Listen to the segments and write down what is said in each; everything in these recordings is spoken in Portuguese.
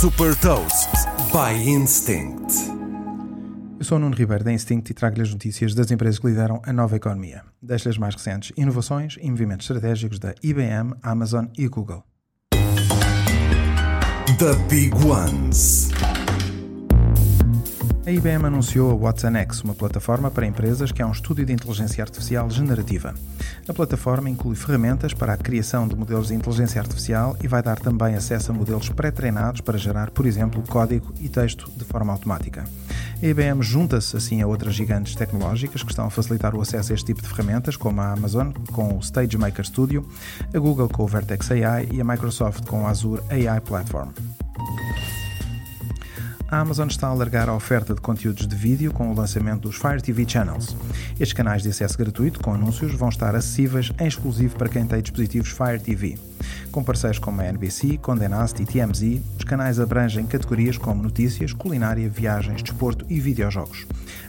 Super Toast by Instinct. Eu sou o Nuno Ribeiro da Instinct e trago-lhe as notícias das empresas que lideram a nova economia. Deixo-lhe as mais recentes inovações e movimentos estratégicos da IBM, Amazon e Google. The Big Ones. A IBM anunciou a WatsonX, uma plataforma para empresas que é um estúdio de inteligência artificial generativa. A plataforma inclui ferramentas para a criação de modelos de inteligência artificial e vai dar também acesso a modelos pré-treinados para gerar, por exemplo, código e texto de forma automática. A IBM junta-se assim a outras gigantes tecnológicas que estão a facilitar o acesso a este tipo de ferramentas, como a Amazon com o StageMaker Studio, a Google com o Vertex AI e a Microsoft com o Azure AI Platform a Amazon está a alargar a oferta de conteúdos de vídeo com o lançamento dos Fire TV Channels. Estes canais de acesso gratuito com anúncios vão estar acessíveis em exclusivo para quem tem dispositivos Fire TV. Com parceiros como a NBC, Condé Nast e TMZ, os canais abrangem categorias como notícias, culinária, viagens, desporto e videojogos.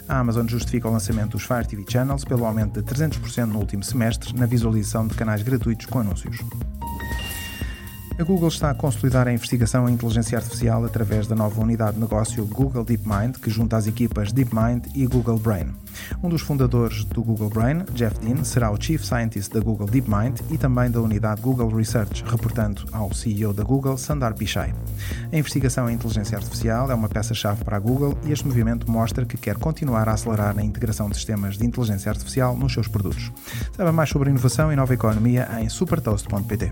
A Amazon justifica o lançamento dos Fire TV Channels pelo aumento de 300% no último semestre na visualização de canais gratuitos com anúncios. A Google está a consolidar a investigação em inteligência artificial através da nova unidade de negócio Google DeepMind, que junta as equipas DeepMind e Google Brain. Um dos fundadores do Google Brain, Jeff Dean, será o Chief Scientist da Google DeepMind e também da unidade Google Research, reportando ao CEO da Google, Sundar Pichai. A investigação em inteligência artificial é uma peça-chave para a Google e este movimento mostra que quer continuar a acelerar a integração de sistemas de inteligência artificial nos seus produtos. Saiba mais sobre inovação e nova economia em supertoast.pt.